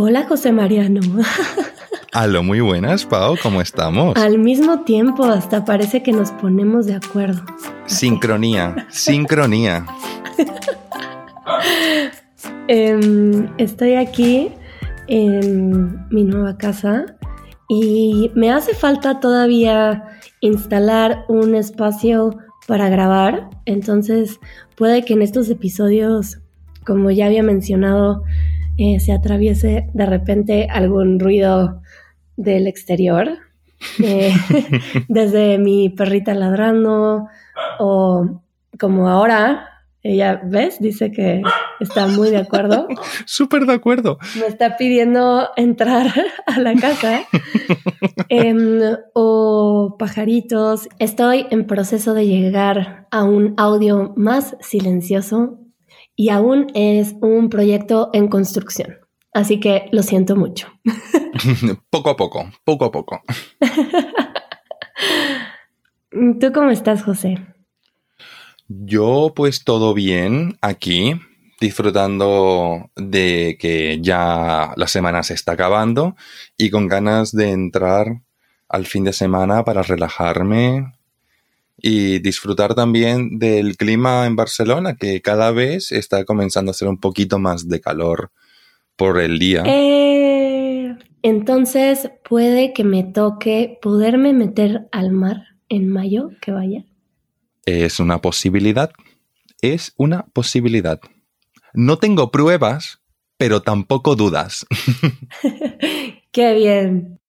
Hola José Mariano. Aló, muy buenas, Pau, ¿cómo estamos? Al mismo tiempo, hasta parece que nos ponemos de acuerdo. Sincronía, sincronía. Em, estoy aquí en mi nueva casa y me hace falta todavía instalar un espacio para grabar, entonces puede que en estos episodios, como ya había mencionado, eh, se atraviese de repente algún ruido del exterior, eh, desde mi perrita ladrando o como ahora, ella, ¿ves? Dice que está muy de acuerdo. Súper de acuerdo. Me está pidiendo entrar a la casa. Em, o pajaritos. Estoy en proceso de llegar a un audio más silencioso y aún es un proyecto en construcción. Así que lo siento mucho. poco a poco, poco a poco. ¿Tú cómo estás, José? Yo pues todo bien aquí, disfrutando de que ya la semana se está acabando y con ganas de entrar al fin de semana para relajarme, y disfrutar también del clima en Barcelona, que cada vez está comenzando a ser un poquito más de calor por el día. Eh, entonces, ¿puede que me toque poderme meter al mar en mayo que vaya? Es una posibilidad. Es una posibilidad. No tengo pruebas, pero tampoco dudas. Qué bien.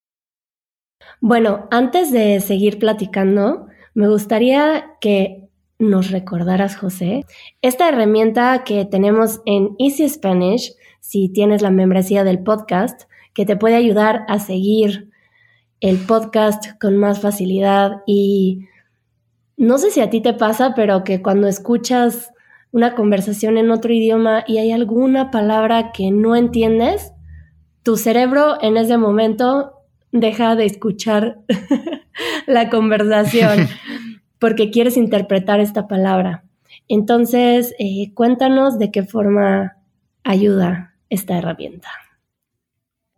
Bueno, antes de seguir platicando, me gustaría que nos recordaras, José, esta herramienta que tenemos en Easy Spanish, si tienes la membresía del podcast, que te puede ayudar a seguir el podcast con más facilidad. Y no sé si a ti te pasa, pero que cuando escuchas una conversación en otro idioma y hay alguna palabra que no entiendes, tu cerebro en ese momento deja de escuchar la conversación porque quieres interpretar esta palabra. Entonces, eh, cuéntanos de qué forma ayuda esta herramienta.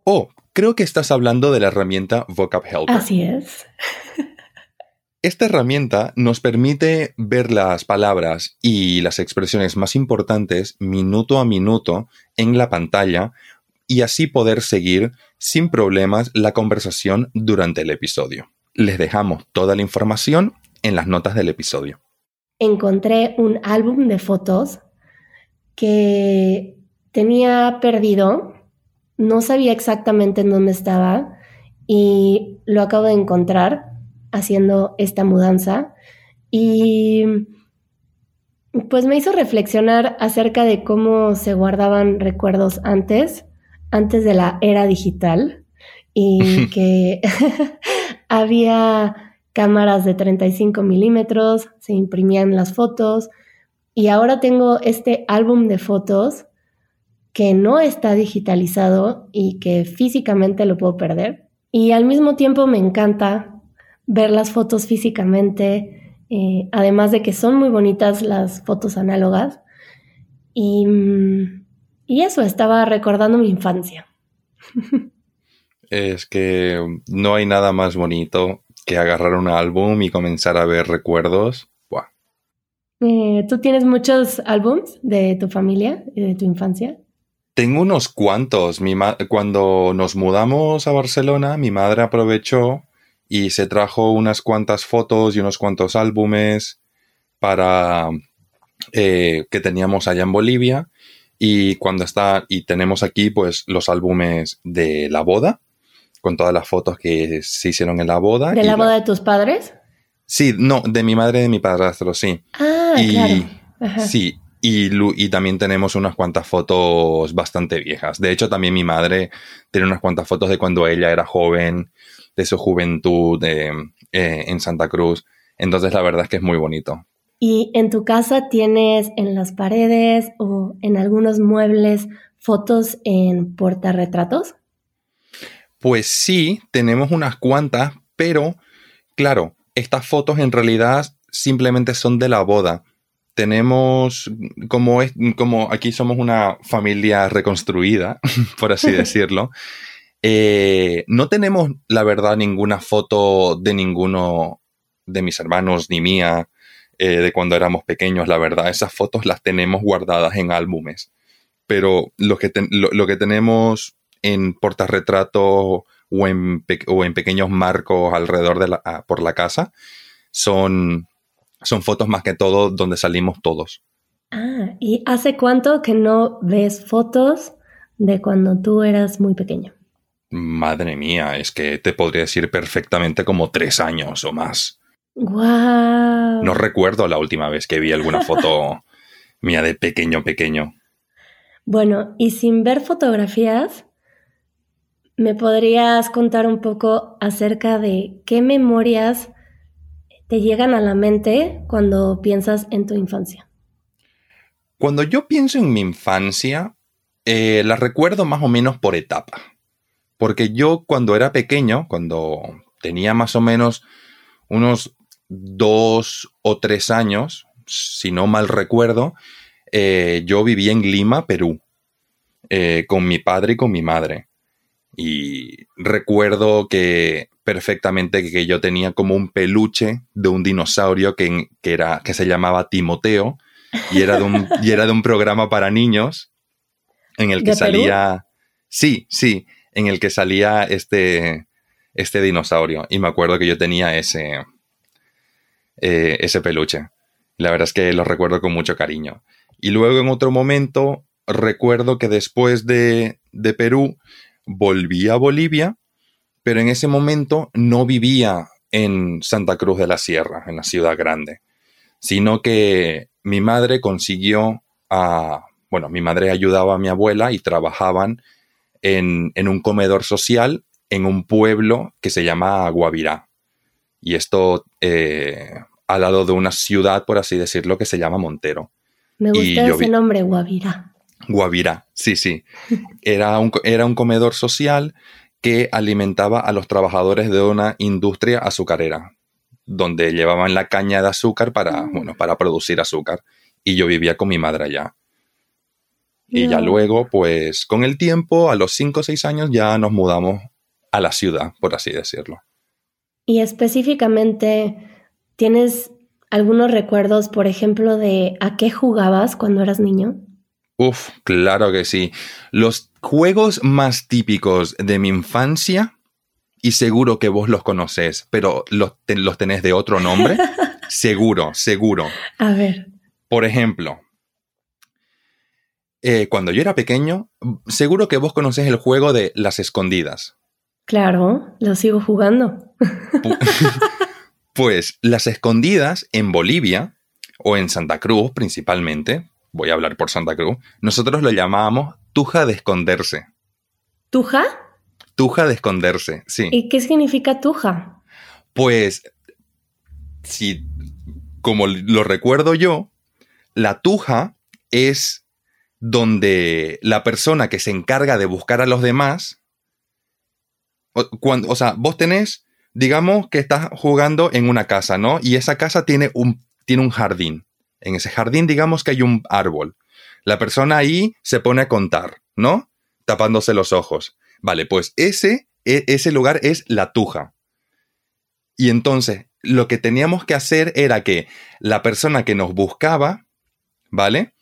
Oh, creo que estás hablando de la herramienta Vocab Helper. Así es. Esta herramienta nos permite ver las palabras y las expresiones más importantes minuto a minuto en la pantalla y así poder seguir sin problemas la conversación durante el episodio. Les dejamos toda la información en las notas del episodio. Encontré un álbum de fotos que tenía perdido, no sabía exactamente en dónde estaba y lo acabo de encontrar haciendo esta mudanza y pues me hizo reflexionar acerca de cómo se guardaban recuerdos antes, antes de la era digital y que había cámaras de 35 milímetros, se imprimían las fotos y ahora tengo este álbum de fotos que no está digitalizado y que físicamente lo puedo perder. Y al mismo tiempo me encanta ver las fotos físicamente, eh, además de que son muy bonitas las fotos análogas. Y, y eso, estaba recordando mi infancia. Es que no hay nada más bonito que agarrar un álbum y comenzar a ver recuerdos. Eh, ¿Tú tienes muchos álbums de tu familia y de tu infancia? Tengo unos cuantos. Mi cuando nos mudamos a Barcelona, mi madre aprovechó y se trajo unas cuantas fotos y unos cuantos álbumes para eh, que teníamos allá en Bolivia. Y cuando está, y tenemos aquí, pues, los álbumes de la boda con todas las fotos que se hicieron en la boda. ¿De la boda de tus padres? Sí, no, de mi madre y de mi padrastro, sí. Ah, claro. Sí, y, y, también tenemos unas cuantas fotos bastante viejas. De hecho, también mi madre tiene unas cuantas fotos de cuando ella era joven, de su juventud eh, en Santa Cruz. Entonces, la verdad es que es muy bonito. ¿Y en tu casa tienes en las paredes o en algunos muebles fotos en portarretratos? Pues sí, tenemos unas cuantas, pero claro, estas fotos en realidad simplemente son de la boda. tenemos, como, es, como aquí somos una familia reconstruida, por así decirlo, eh, no tenemos, la verdad, ninguna foto de ninguno de mis hermanos ni mía eh, de cuando éramos pequeños, la verdad. Esas fotos las tenemos guardadas en álbumes. Pero lo que, lo, que tenemos en portarretrato o en, o en pequeños marcos alrededor de la, ah, por la casa son son fotos más que todo donde salimos todos. Ah, ¿y hace cuánto que no ves fotos de cuando tú eras muy pequeño? Madre mía, es que te podría decir perfectamente como tres años o más. ¡Guau! No recuerdo la última vez que vi alguna foto mía de pequeño, pequeño. Bueno, y sin ver fotografías, ¿me podrías contar un poco acerca de qué memorias te llegan a la mente cuando piensas en tu infancia? Cuando yo pienso en mi infancia, eh, la recuerdo más o menos por etapa. Porque yo cuando era pequeño, cuando tenía más o menos unos dos o tres años, si no mal recuerdo, eh, yo vivía en Lima, Perú, eh, con mi padre y con mi madre. Y recuerdo que perfectamente que yo tenía como un peluche de un dinosaurio que, era, que se llamaba Timoteo y era, de un, y era de un programa para niños en el que salía... Sí, sí, en el que salía este, este dinosaurio. Y me acuerdo que yo tenía ese, eh, ese peluche. La verdad es que lo recuerdo con mucho cariño. Y luego en otro momento recuerdo que después de, de Perú volví a Bolivia pero en ese momento no vivía en Santa Cruz de la Sierra, en la ciudad grande, sino que mi madre consiguió a, bueno, mi madre ayudaba a mi abuela y trabajaban en, un comedor social en un pueblo que se llama Guavirá. Y esto eh, al lado de una ciudad, por así decirlo, que se llama Montero. Me gusta ese nombre, Guavirá. Guavirá, sí, sí. Era un, era un comedor social que alimentaba a los trabajadores de una industria azucarera, donde llevaban la caña de azúcar para, mm. bueno, para producir azúcar. Y yo vivía con mi madre allá. Y ya luego, pues con el tiempo, a los 5 o 6 años, ya nos mudamos a la ciudad, por así decirlo. Y específicamente, ¿tienes algunos recuerdos, por ejemplo, de a qué jugabas cuando eras niño? Uf, claro que sí. Los juegos más típicos de mi infancia, y seguro que vos los conoces, pero los, tenés de otro nombre, seguro, seguro. A ver. Por ejemplo, eh, cuando yo era pequeño, seguro que vos conocés el juego de las escondidas. Claro, lo sigo jugando. pues las escondidas en Bolivia, o en Santa Cruz principalmente, voy a hablar por Santa Cruz, nosotros lo llamábamos tuja de esconderse. ¿Tuja? Tuja de esconderse, sí. ¿Y qué significa tuja? Pues, si, como lo recuerdo yo, la tuja es donde la persona que se encarga de buscar a los demás, cuando, o sea, vos tenés, digamos que estás jugando en una casa, ¿no? Y esa casa tiene un, tiene un jardín. En ese jardín, digamos que hay un árbol. La persona ahí se pone a contar, ¿no? Tapándose los ojos. Vale, pues ese, e, ese lugar es la tuja. Y entonces, lo que teníamos que hacer era que la persona que nos buscaba, ¿vale?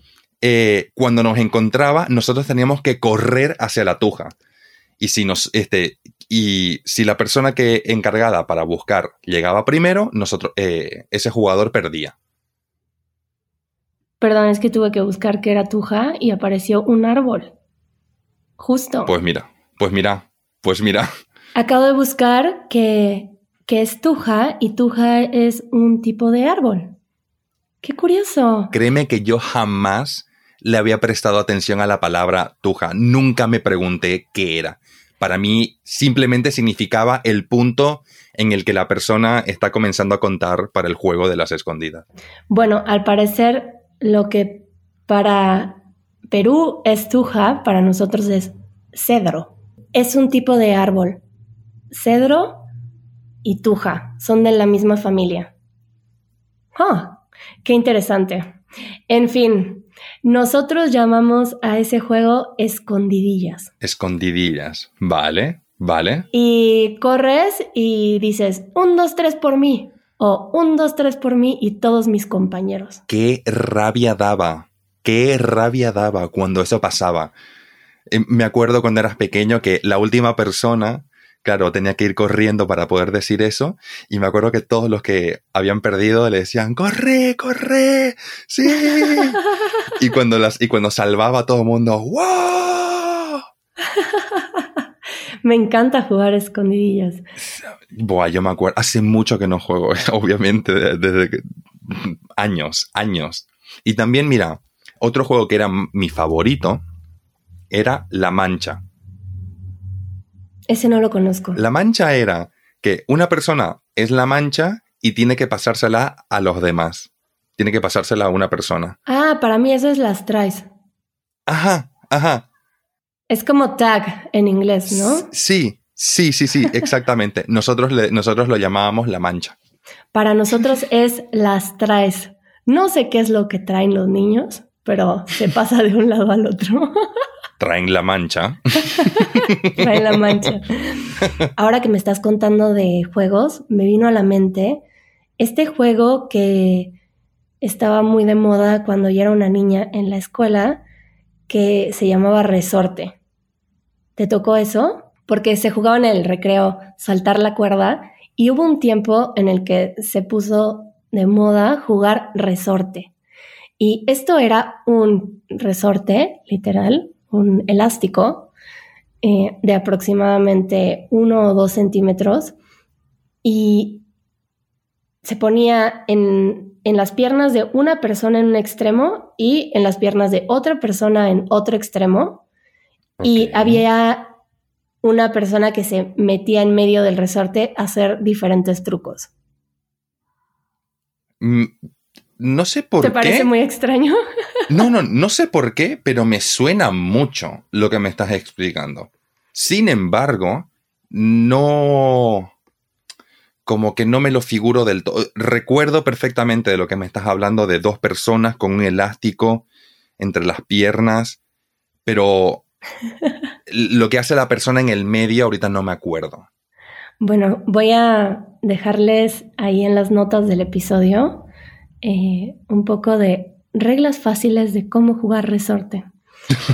Eh, cuando nos encontraba, nosotros teníamos que correr hacia la tuja. Y si nos, este, y si la persona que encargada para buscar llegaba primero, nosotros, eh, ese jugador perdía. Perdón, es que tuve que buscar qué era tuja y apareció un árbol. Justo. Pues mira, pues mira, pues mira. Acabo de buscar que, que es tuja y tuja es un tipo de árbol. Qué curioso. Créeme que yo jamás le había prestado atención a la palabra tuja. Nunca me pregunté qué era. Para mí simplemente significaba el punto en el que la persona está comenzando a contar para el juego de las escondidas. Bueno, al parecer lo que para Perú es tuja, para nosotros es cedro. Es un tipo de árbol. Cedro y tuja son de la misma familia. ¡Ah! ¡Qué interesante! En fin, nosotros llamamos a ese juego escondidillas. Escondidillas, vale, vale. Y corres y dices, un, dos, tres por mí. O un, dos, tres por mí y todos mis compañeros. Qué rabia daba, qué rabia daba cuando eso pasaba. Me acuerdo cuando eras pequeño que la última persona claro, tenía que ir corriendo para poder decir eso. Y me acuerdo que todos los que habían perdido le decían, corre, corre, sí. y, cuando las, y cuando salvaba a todo el mundo, ¡wow! me encanta jugar escondidillas. Buah, yo me acuerdo, hace mucho que no juego, obviamente, desde años, años. Y también, mira, otro juego que era mi favorito era La Mancha. Ese no lo conozco. La mancha era que una persona es la mancha y tiene que pasársela a los demás. Tiene que pasársela a una persona. Ah, para mí eso es las traes. Ajá, ajá. Es como tag en inglés, ¿no? Sí, sí, sí, sí, exactamente. nosotros, nosotros lo llamábamos la mancha. Para nosotros es las traes. No sé qué es lo que traen los niños, pero se pasa de un lado al otro. Traen la mancha. Traen la mancha. Ahora que me estás contando de juegos, me vino a la mente este juego que estaba muy de moda cuando yo era una niña en la escuela, que se llamaba resorte. ¿Te tocó eso? Porque se jugaba en el recreo saltar la cuerda y hubo un tiempo en el que se puso de moda jugar resorte. Y esto era un resorte, literal, un elástico eh, de aproximadamente uno o dos centímetros y se ponía en, en, las piernas de una persona en un extremo y en las piernas de otra persona en otro extremo. Y había una persona que se metía en medio del resorte a hacer diferentes trucos. Mm, no sé por qué. ¿Te parece muy extraño? No, no, no sé por qué, pero me suena mucho lo que me estás explicando. Sin embargo, no. Como que no me lo figuro del todo. Recuerdo perfectamente de lo que me estás hablando de dos personas con un elástico entre las piernas, pero lo que hace la persona en el medio ahorita no me acuerdo. Bueno, voy a dejarles ahí en las notas del episodio eh, un poco de reglas fáciles de cómo jugar resorte.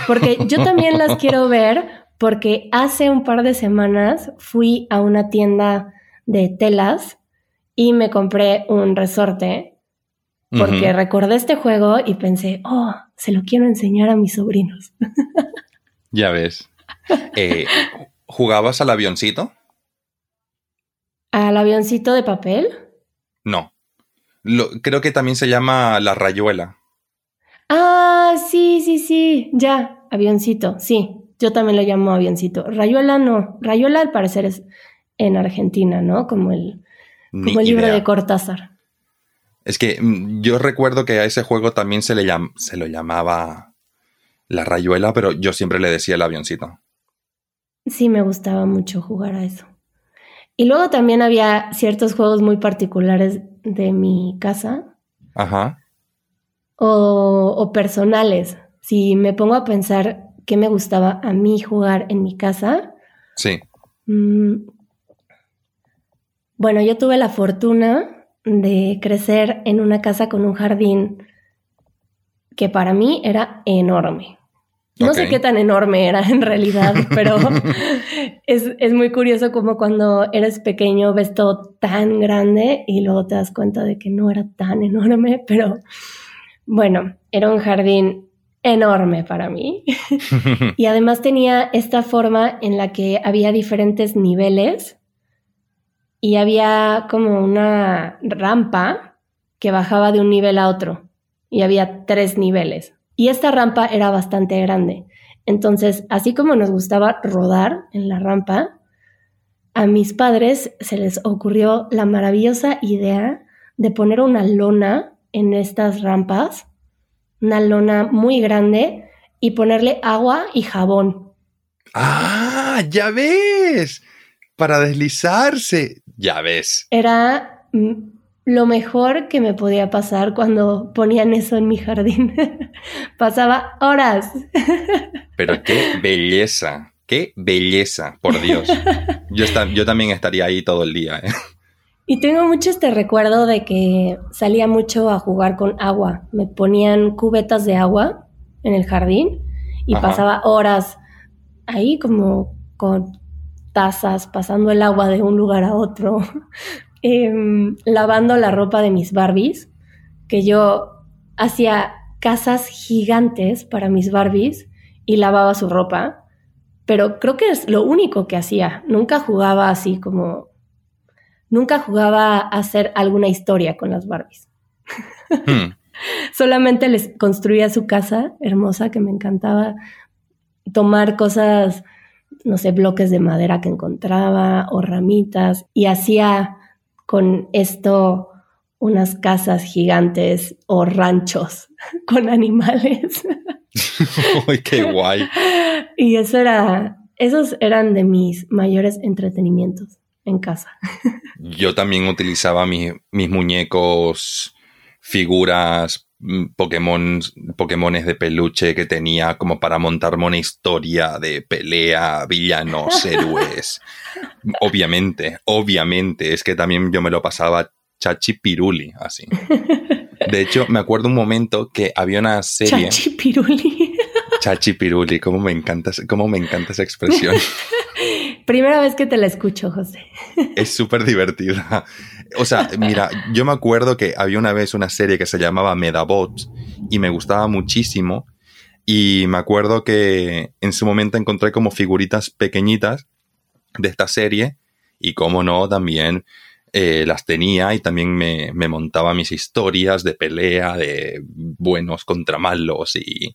Porque yo también las quiero ver porque hace un par de semanas fui a una tienda de telas y me compré un resorte porque recordé este juego y pensé, oh, se lo quiero enseñar a mis sobrinos. ya ves. Eh, ¿Jugabas al avioncito? ¿Al avioncito de papel? No creo que también se llama la rayuela. Ah, sí, sí, sí, ya, avioncito, sí, yo también lo llamo avioncito. Rayuela no, rayuela al parecer es en Argentina, ¿no? Como el, como el libro de Cortázar. Es que mm, yo recuerdo que a ese juego también se, le se lo llamaba la rayuela, pero yo siempre le decía el avioncito. Sí, me gustaba mucho jugar a eso. Y luego también había ciertos juegos muy particulares de mi casa. Ajá. O, personales. Si me pongo a pensar qué me gustaba a mí jugar en mi casa. Sí. Mm, bueno, yo tuve la fortuna de crecer en una casa con un jardín que para mí era enorme. No sé qué tan enorme era en realidad, pero es, muy curioso como cuando eres pequeño ves todo tan grande y luego te das cuenta de que no era tan enorme, pero bueno, era un jardín enorme para mí. y además tenía esta forma en la que había diferentes niveles y había como una rampa que bajaba de un nivel a otro y había tres niveles. Y esta rampa era bastante grande. Entonces, así como nos gustaba rodar en la rampa, a mis padres se les ocurrió la maravillosa idea de poner una lona en estas rampas, una lona muy grande, y ponerle agua y jabón. ¡Ah! ¡Ya ves! Para deslizarse. Ya ves. Era lo mejor que me podía pasar cuando ponían eso en mi jardín. Pasaba horas. Pero qué belleza, qué belleza, por Dios. Yo, yo también estaría ahí todo el día. ¿eh? Y tengo mucho este recuerdo de que salía mucho a jugar con agua. Me ponían cubetas de agua en el jardín y pasaba horas ahí como con tazas, pasando el agua de un lugar a otro, Em, lavando la ropa de mis Barbies, que yo hacía casas gigantes para mis Barbies y lavaba su ropa, pero creo que es lo único que hacía. Nunca jugaba así como... Nunca jugaba a hacer alguna historia con las Barbies. Hmm. Solamente les construía su casa hermosa que me encantaba tomar cosas, no sé, bloques de madera que encontraba o ramitas y hacía con esto unas casas gigantes o ranchos con animales. ¡Uy, qué guay! Y eso era, esos eran de mis mayores entretenimientos en casa. Yo también utilizaba mis, mis muñecos, figuras, Pokémon, Pokémones de peluche que tenía como para montarme una historia de pelea, villanos, héroes. obviamente, obviamente, es que también yo me lo pasaba chachi piruli, así. De hecho, me acuerdo un momento que había una serie. Chachi piruli. Chachi piruli, cómo me encanta, cómo me encanta esa expresión. Primera vez que te la escucho, José. Es súper divertida. O sea, mira, yo me acuerdo que había una vez una serie que se llamaba Medabots y me gustaba muchísimo. Y me acuerdo que en su momento encontré como figuritas pequeñitas de esta serie y como no, también eh, las tenía y también me, montaba mis historias de pelea, de buenos contra malos y,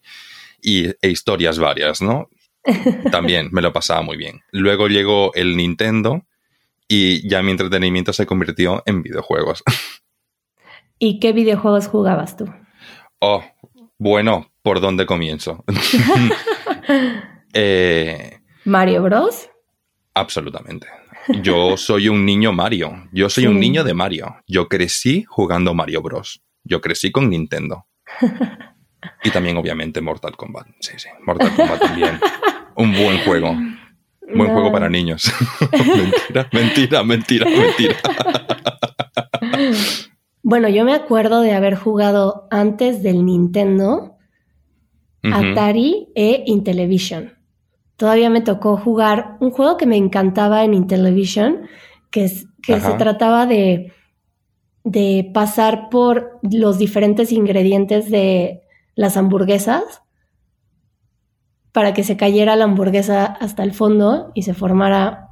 e historias varias, ¿no? También me lo pasaba muy bien. Luego llegó el Nintendo y ya mi entretenimiento se convirtió en videojuegos. ¿Y qué videojuegos jugabas tú? Oh, bueno, ¿por dónde comienzo? Eh, ¿Mario Bros? Absolutamente. Yo soy un niño Mario. Yo soy un niño de Mario. Yo crecí jugando Mario Bros. Yo crecí con Nintendo. Y también, obviamente, Mortal Kombat. Sí, sí. Mortal Kombat también. Un buen juego. Buen juego para niños. mentira, mentira, mentira, mentira. bueno, yo me acuerdo de haber jugado antes del Nintendo, Atari e Intellivision todavía me tocó jugar un juego que me encantaba en Intellivision, que, que se trataba de, de pasar por los diferentes ingredientes de las hamburguesas para que se cayera la hamburguesa hasta el fondo y se formara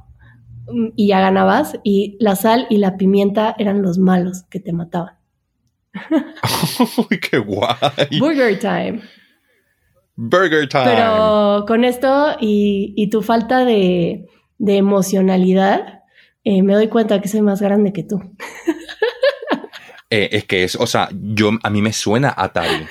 y ya ganabas y la sal y la pimienta eran los malos que te mataban. ¡Uy, qué guay! Burger Time. Burger Time. Pero con esto y, tu falta de, emocionalidad, eh, me doy cuenta que soy más grande que tú. Eh, es que es, o sea, yo a mí me suena Atari.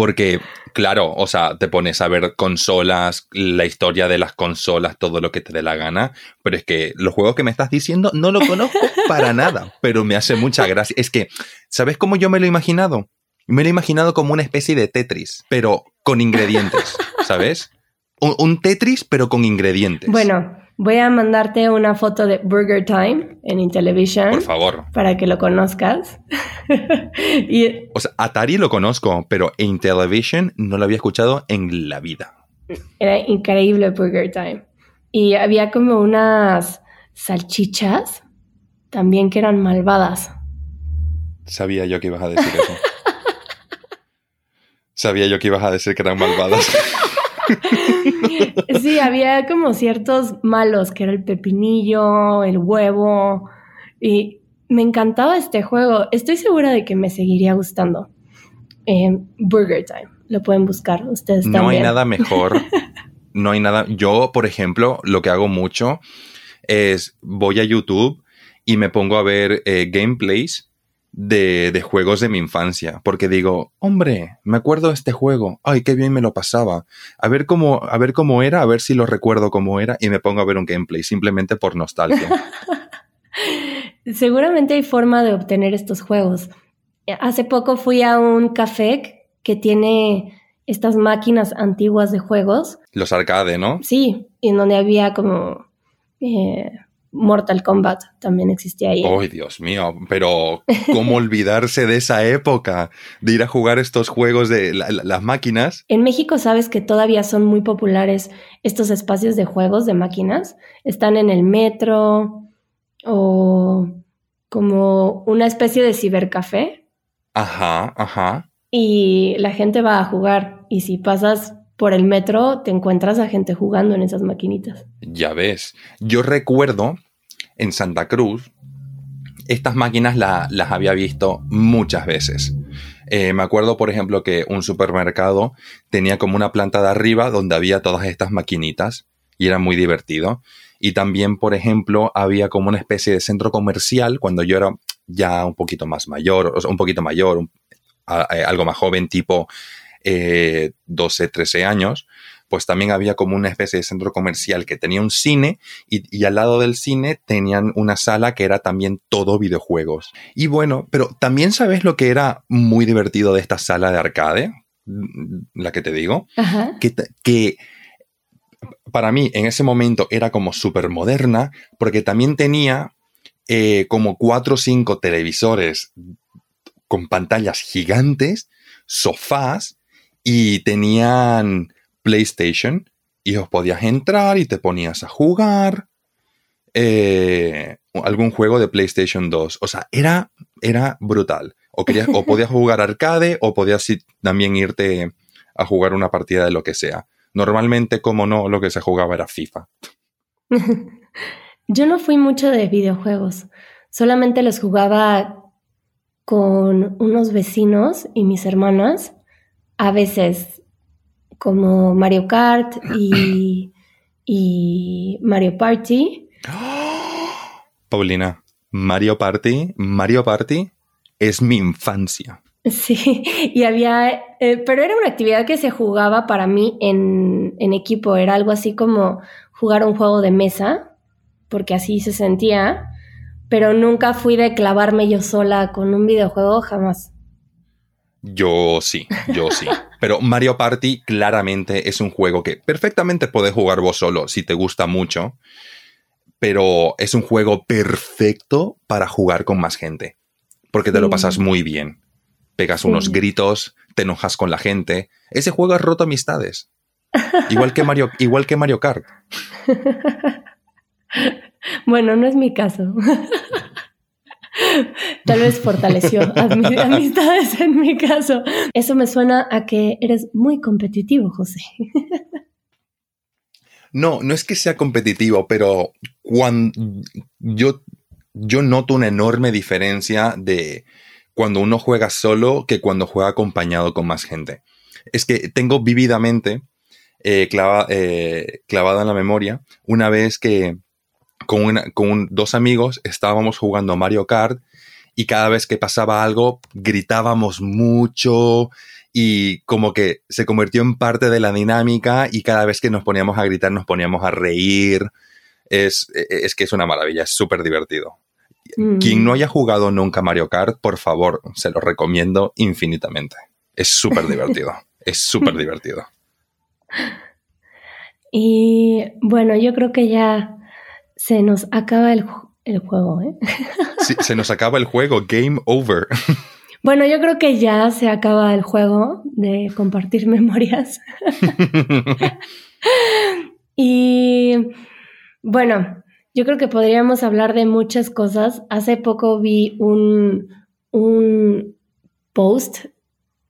Porque, claro, o sea, te pones a ver consolas, la historia de las consolas, todo lo que te dé la gana. Pero es que los juegos que me estás diciendo no lo conozco para nada. Pero me hace mucha gracia. Es que, ¿sabes cómo yo me lo he imaginado? Me lo he imaginado como una especie de Tetris, pero con ingredientes, ¿sabes? Un, Tetris, pero con ingredientes. Bueno, voy a mandarte una foto de Burger Time en Intellivision. Por favor. Para que lo conozcas. y, o sea, Atari lo conozco, pero Intellivision no lo había escuchado en la vida. Era increíble Burger Time. Y había como unas salchichas también que eran malvadas. Sabía yo que ibas a decir eso. Sabía yo que ibas a decir que eran malvadas. sí, había como ciertos malos, que era el pepinillo, el huevo, y me encantaba este juego. Estoy segura de que me seguiría gustando. Eh, Burger Time, lo pueden buscar ustedes también. No hay nada mejor. No hay nada. Yo, por ejemplo, lo que hago mucho es voy a YouTube y me pongo a ver eh, gameplays de, juegos de mi infancia, porque digo, hombre, me acuerdo de este juego, ay, qué bien me lo pasaba, a ver cómo, a ver cómo era, a ver si lo recuerdo cómo era, y me pongo a ver un gameplay, simplemente por nostalgia. seguramente hay forma de obtener estos juegos. Hace poco fui a un café que tiene estas máquinas antiguas de juegos. Los arcade, ¿no? Sí, en donde había como eh, Mortal Kombat también existía ahí. ¡Ay, Dios mío! Pero, ¿cómo olvidarse de esa época? De ir a jugar estos juegos de las máquinas. En México sabes que todavía son muy populares estos espacios de juegos de máquinas. Están en el metro o como una especie de cibercafé. Ajá, ajá. Y la gente va a jugar. Y si pasas por el metro te encuentras a gente jugando en esas maquinitas. Ya ves. Yo recuerdo en Santa Cruz, estas máquinas las había visto muchas veces. Eh, me acuerdo, por ejemplo, que un supermercado tenía como una planta de arriba donde había todas estas maquinitas y era muy divertido. Y también, por ejemplo, había como una especie de centro comercial cuando yo era ya un poquito más mayor, o un poquito mayor, eh, algo más joven, tipo 12, eh, 13 años, pues también había como una especie de centro comercial que tenía un cine y, al lado del cine tenían una sala que era también todo videojuegos. Y bueno, pero también sabes lo que era muy divertido de esta sala de arcade, la que te digo, que, que para mí en ese momento era como súper moderna porque también tenía eh, como cuatro o cinco televisores con pantallas gigantes, sofás y tenían PlayStation y os podías entrar y te ponías a jugar eh, algún juego de PlayStation 2. O sea, era, era brutal. O, querías, o podías jugar arcade o podías también irte a jugar una partida de lo que sea. Normalmente, como no, lo que se jugaba era FIFA. Yo no fui mucho de videojuegos. Solamente los jugaba con unos vecinos y mis hermanas a veces como Mario Kart y, Mario Party. Paulina, Mario Party, Mario Party es mi infancia. Sí, y había, eh, pero era una actividad que se jugaba para mí en, en, equipo, era algo así como jugar un juego de mesa, porque así se sentía, pero nunca fui de clavarme yo sola con un videojuego, jamás. Yo sí, yo sí. Pero Mario Party claramente es un juego que perfectamente puedes jugar vos solo si te gusta mucho, pero es un juego perfecto para jugar con más gente, porque te lo pasas muy bien. Pegas unos gritos, te enojas con la gente. Ese juego ha roto amistades. Igual que Mario, igual que Mario Kart. bueno, no es mi caso. Tal vez fortaleció amistades en mi caso. Eso me suena a que eres muy competitivo, José. No, no es que sea competitivo, pero cuando yo, yo noto una enorme diferencia de cuando uno juega solo que cuando juega acompañado con más gente. Es que tengo vividamente eh, eh, clavado en la memoria una vez que con, dos amigos estábamos jugando Mario Kart y cada vez que pasaba algo gritábamos mucho y como que se convirtió en parte de la dinámica y cada vez que nos poníamos a gritar nos poníamos a reír. Es, es que es una maravilla, es súper divertido. Mm. Quien no haya jugado nunca Mario Kart, por favor, se lo recomiendo infinitamente. Es súper divertido, es súper divertido. Y bueno, yo creo que ya se nos acaba el, juego, ¿eh? Sí, se nos acaba el juego, game over. Bueno, yo creo que ya se acaba el juego de compartir memorias. y bueno, yo creo que podríamos hablar de muchas cosas. Hace poco vi un, un post,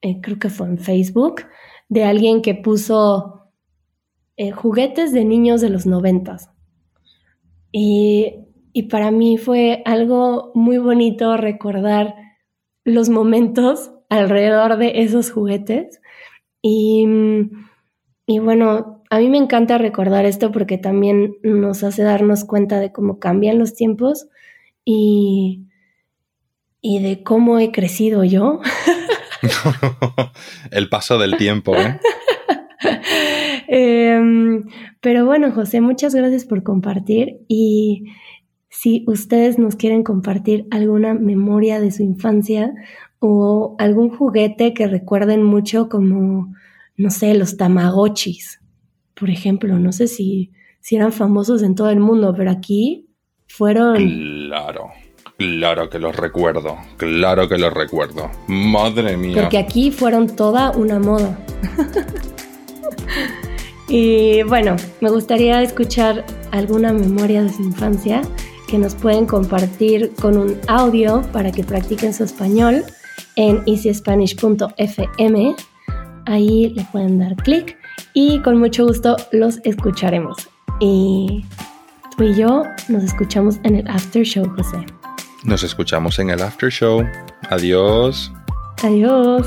eh, creo que fue en Facebook, de alguien que puso eh, juguetes de niños de los noventas. Y, para mí fue algo muy bonito recordar los momentos alrededor de esos juguetes. Y, y, bueno, a mí me encanta recordar esto porque también nos hace darnos cuenta de cómo cambian los tiempos y, y de cómo he crecido yo. El paso del tiempo, ¿eh? Em, pero bueno, José, muchas gracias por compartir y si ustedes nos quieren compartir alguna memoria de su infancia o algún juguete que recuerden mucho como, no sé, los tamagotchis, por ejemplo, no sé si, si eran famosos en todo el mundo, pero aquí fueron... Claro. Claro que los recuerdo, claro que los recuerdo. Madre mía. Porque aquí fueron toda una moda. y bueno, me gustaría escuchar alguna memoria de su infancia que nos pueden compartir con un audio para que practiquen su español en easyspanish.fm. Ahí le pueden dar clic y con mucho gusto los escucharemos. Y tú y yo nos escuchamos en el after show, José. Nos escuchamos en el after show. Adiós. Adiós.